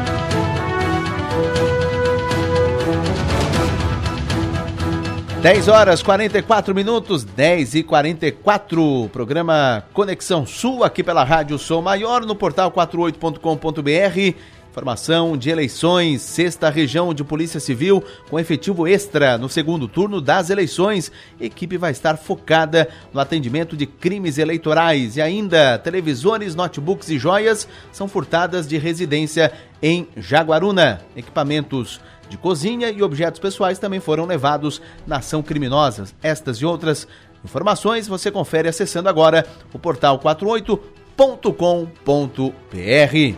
Dez horas 44 minutos, 10 e 44 Programa Conexão Sul, aqui pela Rádio Som Maior, no portal 48.com.br. Informação de eleições, sexta região de Polícia Civil com efetivo extra no segundo turno das eleições. equipe vai estar focada no atendimento de crimes eleitorais e ainda televisores, notebooks e joias são furtadas de residência em Jaguaruna. Equipamentos de cozinha e objetos pessoais também foram levados na ação criminosa. Estas e outras informações você confere acessando agora o portal 48.com.br.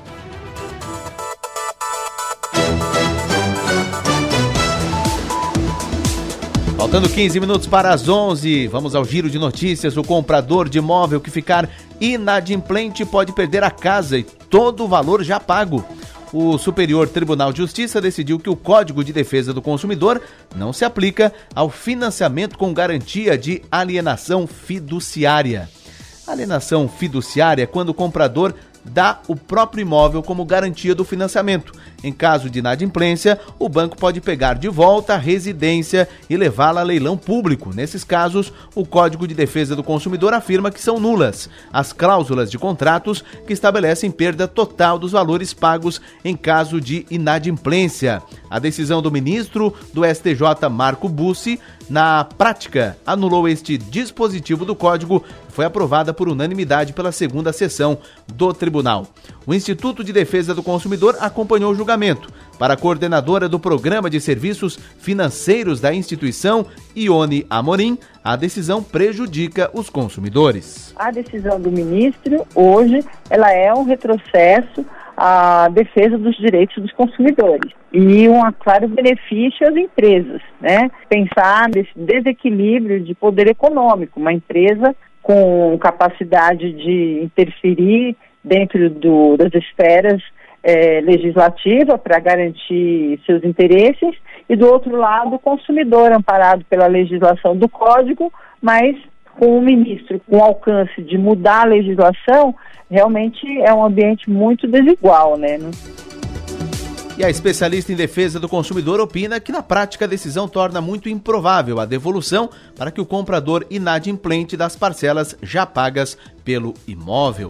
Faltando 15 minutos para as 11, vamos ao giro de notícias. O comprador de imóvel que ficar inadimplente pode perder a casa e todo o valor já pago. O Superior Tribunal de Justiça decidiu que o Código de Defesa do Consumidor não se aplica ao financiamento com garantia de alienação fiduciária. Alienação fiduciária é quando o comprador dá o próprio imóvel como garantia do financiamento Em caso de inadimplência, o banco pode pegar de volta a residência e levá-la a leilão público. Nesses casos, o Código de Defesa do Consumidor afirma que são nulas as cláusulas de contratos que estabelecem perda total dos valores pagos em caso de inadimplência. A decisão do ministro do STJ, Marco Bussi, na prática, anulou este dispositivo do código foi aprovada por unanimidade pela segunda sessão do tribunal. O Instituto de Defesa do Consumidor acompanhou o julgamento. Para a coordenadora do Programa de Serviços Financeiros da instituição, Ione Amorim, a decisão prejudica os consumidores. A decisão do ministro, hoje, ela é um retrocesso a defesa dos direitos dos consumidores e um claro benefício às empresas, né? Pensar nesse desequilíbrio de poder econômico, uma empresa com capacidade de interferir dentro do, das esferas é, legislativa para garantir seus interesses e do outro lado o consumidor amparado pela legislação do código, mas com o ministro com alcance de mudar a legislação, realmente é um ambiente muito desigual, né? E a especialista em defesa do consumidor opina que, na prática, a decisão torna muito improvável a devolução para que o comprador inadimplente das parcelas já pagas pelo imóvel.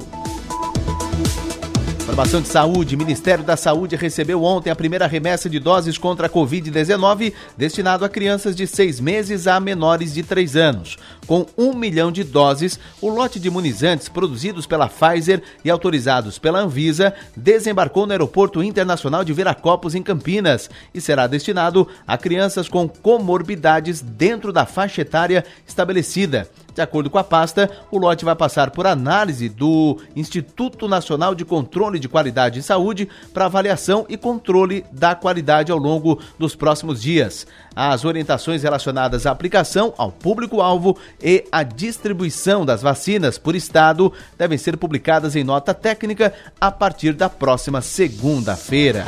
Informação de saúde: Ministério da Saúde recebeu ontem a primeira remessa de doses contra a Covid-19 destinado a crianças de seis meses a menores de três anos. Com um milhão de doses, o lote de imunizantes produzidos pela Pfizer e autorizados pela Anvisa desembarcou no Aeroporto Internacional de Viracopos, em Campinas, e será destinado a crianças com comorbidades dentro da faixa etária estabelecida. De acordo com a pasta, o lote vai passar por análise do Instituto Nacional de Controle de Qualidade em Saúde para avaliação e controle da qualidade ao longo dos próximos dias. As orientações relacionadas à aplicação ao público-alvo e à distribuição das vacinas por estado devem ser publicadas em nota técnica a partir da próxima segunda-feira.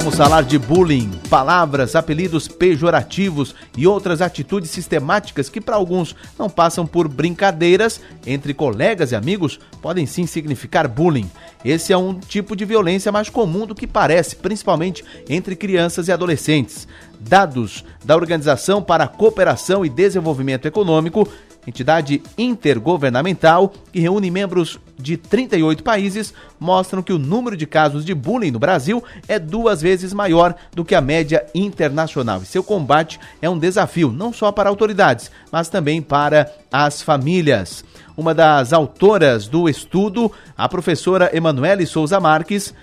Vamos falar de bullying, palavras, apelidos pejorativos e outras atitudes sistemáticas que para alguns não passam por brincadeiras entre colegas e amigos, podem sim significar bullying. Esse é um tipo de violência mais comum do que parece, principalmente entre crianças e adolescentes. Dados da Organização para a Cooperação e Desenvolvimento Econômico entidade intergovernamental que reúne membros de 38 países, mostram que o número de casos de bullying no Brasil é duas vezes maior do que a média internacional. E seu combate é um desafio não só para autoridades, mas também para as famílias. Uma das autoras do estudo, a professora Emanuele Souza Marques,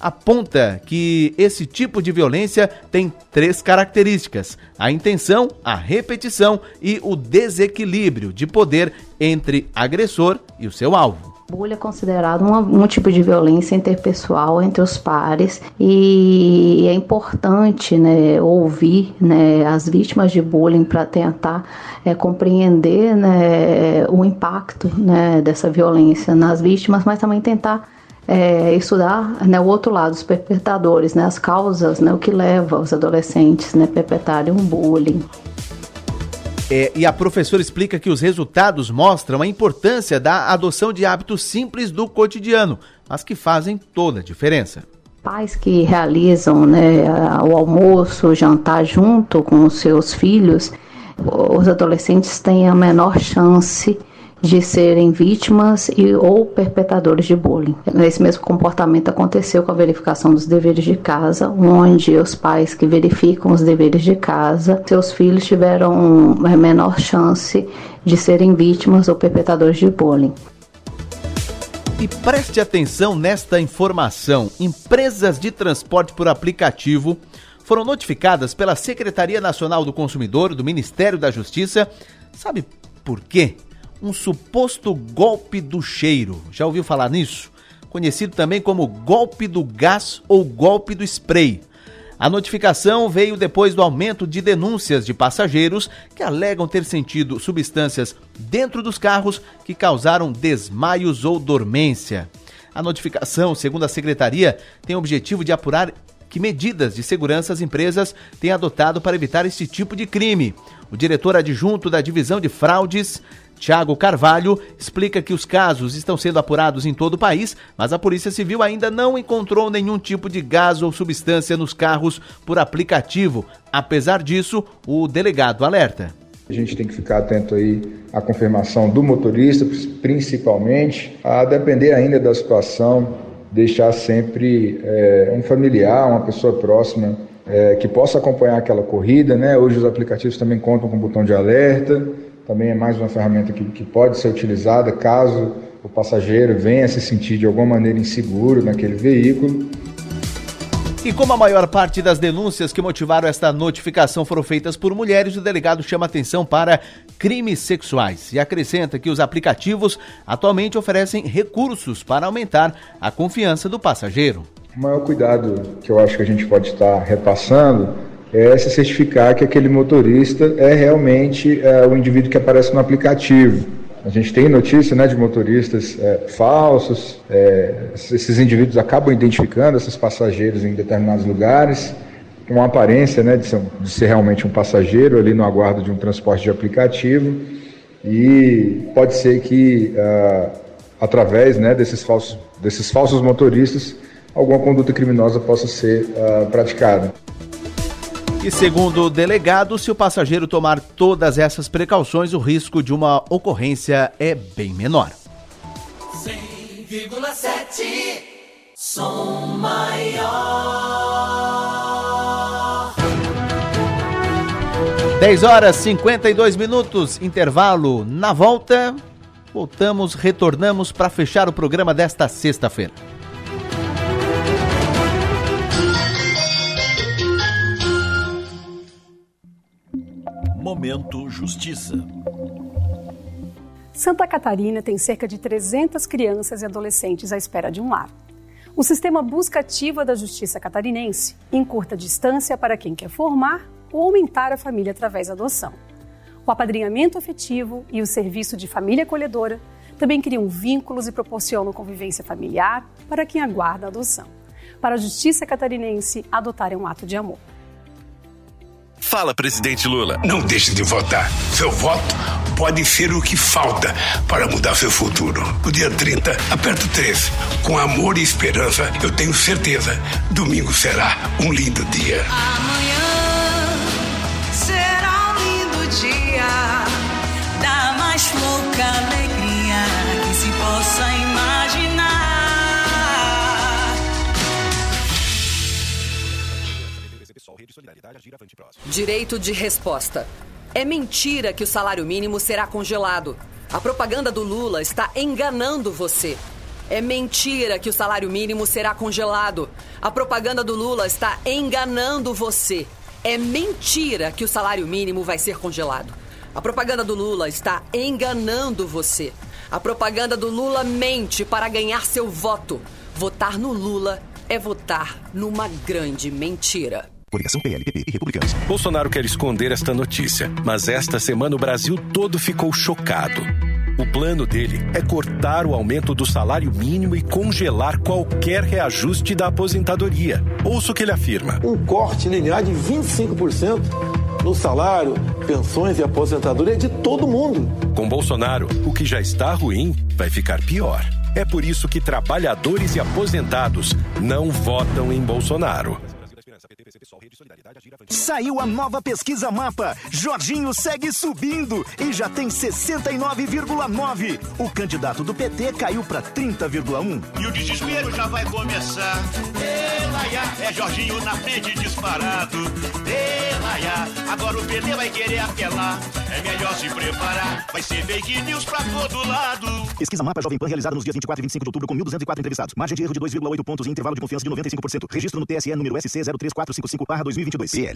aponta que esse tipo de violência tem três características: a intenção, a repetição e o desequilíbrio de poder entre agressor e o seu alvo. Bullying é considerado um tipo de violência interpessoal entre os pares e é importante né, ouvir né, as vítimas de bullying para tentar é, compreender né, o impacto né, dessa violência nas vítimas, mas também tentar é, estudar né, o outro lado, os perpetradores, né, as causas, né, o que leva os adolescentes né, a perpetrarem um bullying. É, e a professora explica que os resultados mostram a importância da adoção de hábitos simples do cotidiano, mas que fazem toda a diferença. Pais que realizam né, o almoço, o jantar junto com os seus filhos, os adolescentes têm a menor chance de serem vítimas e ou perpetradores de bullying. Esse mesmo comportamento aconteceu com a verificação dos deveres de casa, onde os pais que verificam os deveres de casa, seus filhos tiveram menor chance de serem vítimas ou perpetradores de bullying. E preste atenção nesta informação: empresas de transporte por aplicativo foram notificadas pela Secretaria Nacional do Consumidor do Ministério da Justiça. Sabe por quê? Um suposto golpe do cheiro. Já ouviu falar nisso? Conhecido também como golpe do gás ou golpe do spray. A notificação veio depois do aumento de denúncias de passageiros que alegam ter sentido substâncias dentro dos carros que causaram desmaios ou dormência. A notificação, segundo a secretaria, tem o objetivo de apurar que medidas de segurança as empresas têm adotado para evitar esse tipo de crime. O diretor adjunto da Divisão de Fraudes Tiago Carvalho explica que os casos estão sendo apurados em todo o país, mas a Polícia Civil ainda não encontrou nenhum tipo de gás ou substância nos carros por aplicativo. Apesar disso, o delegado alerta. A gente tem que ficar atento aí à confirmação do motorista, principalmente, a depender ainda da situação, deixar sempre é, um familiar, uma pessoa próxima é, que possa acompanhar aquela corrida, né? Hoje os aplicativos também contam com botão de alerta, também é mais uma ferramenta que, que pode ser utilizada caso o passageiro venha se sentir de alguma maneira inseguro naquele veículo. E como a maior parte das denúncias que motivaram esta notificação foram feitas por mulheres, o delegado chama atenção para crimes sexuais e acrescenta que os aplicativos atualmente oferecem recursos para aumentar a confiança do passageiro. O maior cuidado que eu acho que a gente pode estar repassando é se certificar que aquele motorista é realmente é, o indivíduo que aparece no aplicativo. A gente tem notícia né, de motoristas é, falsos, é, esses indivíduos acabam identificando esses passageiros em determinados lugares, com a aparência né, de ser, de ser realmente um passageiro ali no aguardo de um transporte de aplicativo, e pode ser que, uh, através né, desses, falsos, desses falsos motoristas, alguma conduta criminosa possa ser uh, praticada. E segundo o delegado, se o passageiro tomar todas essas precauções, o risco de uma ocorrência é bem menor. 100,7 Som Maior. 10 horas 52 minutos, intervalo na volta. Voltamos, retornamos para fechar o programa desta sexta-feira. Momento Justiça. Santa Catarina tem cerca de 300 crianças e adolescentes à espera de um lar. O sistema busca ativa da Justiça Catarinense encurta distância para quem quer formar ou aumentar a família através da adoção. O apadrinhamento afetivo e o serviço de família acolhedora também criam vínculos e proporcionam convivência familiar para quem aguarda a adoção. Para a Justiça Catarinense, adotar é um ato de amor. Fala, presidente Lula. Não deixe de votar. Seu voto pode ser o que falta para mudar seu futuro. No dia 30, aperto 3. Com amor e esperança, eu tenho certeza, domingo será um lindo dia. Amanhã será um lindo dia da mais louca alegria que se possa imaginar. Direito de resposta. É mentira que o salário mínimo será congelado. A propaganda do Lula está enganando você. É mentira que o salário mínimo será congelado. A propaganda do Lula está enganando você. É mentira que o salário mínimo vai ser congelado. A propaganda do Lula está enganando você. A propaganda do Lula mente para ganhar seu voto. Votar no Lula é votar numa grande mentira. Coligação PLPP e Republicanos. Bolsonaro quer esconder esta notícia, mas esta semana o Brasil todo ficou chocado. O plano dele é cortar o aumento do salário mínimo e congelar qualquer reajuste da aposentadoria. Ouça o que ele afirma. Um corte linear de 25% no salário, pensões e aposentadoria de todo mundo. Com Bolsonaro, o que já está ruim vai ficar pior. É por isso que trabalhadores e aposentados não votam em Bolsonaro rede solidária. Saiu a nova pesquisa Mapa. Jorginho segue subindo e já tem 69,9. O candidato do PT caiu para 30,1. E o desespero já vai começar. É Jorginho na frente disparado. Elaiá, agora o PT vai querer apelar. É melhor se preparar, vai ser fake news pra todo lado. Pesquisa Mapa Jovem Pan realizada nos dias 24 e 25 de outubro com 1.204 entrevistados. Margem de erro de 2,8 pontos e intervalo de confiança de 95%. Registro no TSE número SC03455-2022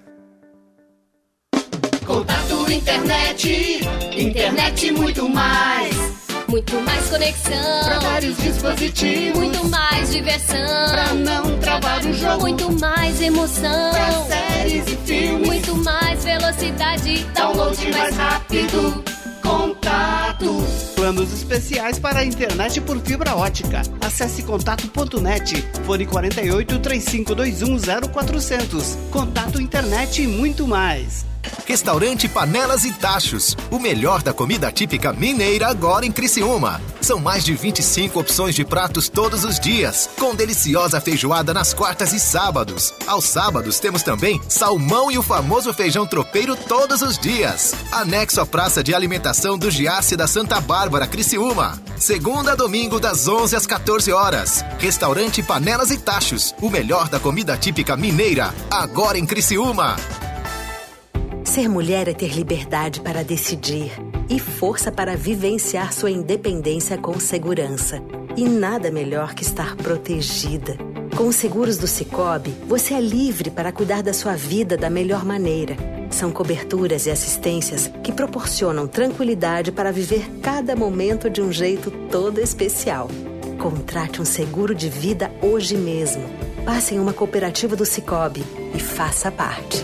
Contato internet, internet muito mais. Muito mais conexão. Pra vários dispositivos. Muito mais diversão. Pra não travar o jogo. Muito mais emoção. Pra séries e filmes. Muito mais velocidade. Download mais rápido. Contato. Planos especiais para a internet por fibra ótica. Acesse contato.net. Fone 48 3521 0400. Contato internet e muito mais. Restaurante Panelas e Tachos. O melhor da comida típica mineira agora em Criciúma. São mais de 25 opções de pratos todos os dias, com deliciosa feijoada nas quartas e sábados. Aos sábados temos também salmão e o famoso feijão tropeiro todos os dias. Anexo à Praça de Alimentação do Giasse da Santa Bárbara, Criciúma. Segunda a domingo das 11 às 14 horas. Restaurante Panelas e Tachos. O melhor da comida típica mineira agora em Criciúma. Ser mulher é ter liberdade para decidir e força para vivenciar sua independência com segurança. E nada melhor que estar protegida. Com os seguros do Cicobi, você é livre para cuidar da sua vida da melhor maneira. São coberturas e assistências que proporcionam tranquilidade para viver cada momento de um jeito todo especial. Contrate um seguro de vida hoje mesmo. Passe em uma cooperativa do Cicobi e faça parte.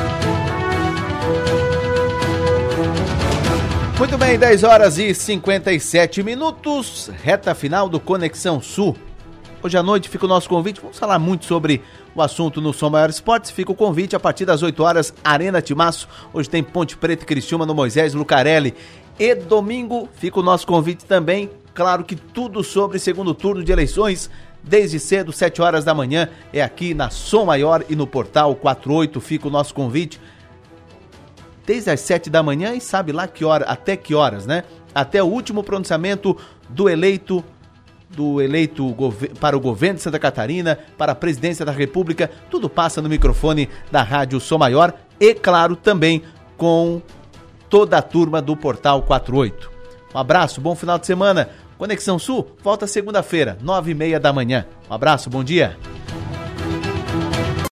Muito bem, 10 horas e 57 minutos, reta final do Conexão Sul. Hoje à noite fica o nosso convite, vamos falar muito sobre o assunto no Som Maior Esportes. Fica o convite a partir das 8 horas, Arena Timaço. Hoje tem Ponte Preta e Criciúma no Moisés Lucarelli. E domingo fica o nosso convite também, claro que tudo sobre segundo turno de eleições. Desde cedo, 7 horas da manhã, é aqui na Som Maior e no Portal 48 fica o nosso convite desde as 7 da manhã e sabe lá que hora, até que horas, né? Até o último pronunciamento do eleito do eleito para o governo de Santa Catarina, para a presidência da República, tudo passa no microfone da Rádio Som Maior e, claro, também com toda a turma do Portal 48. Um abraço, bom final de semana. Conexão Sul volta segunda-feira, nove e meia da manhã. Um abraço, bom dia.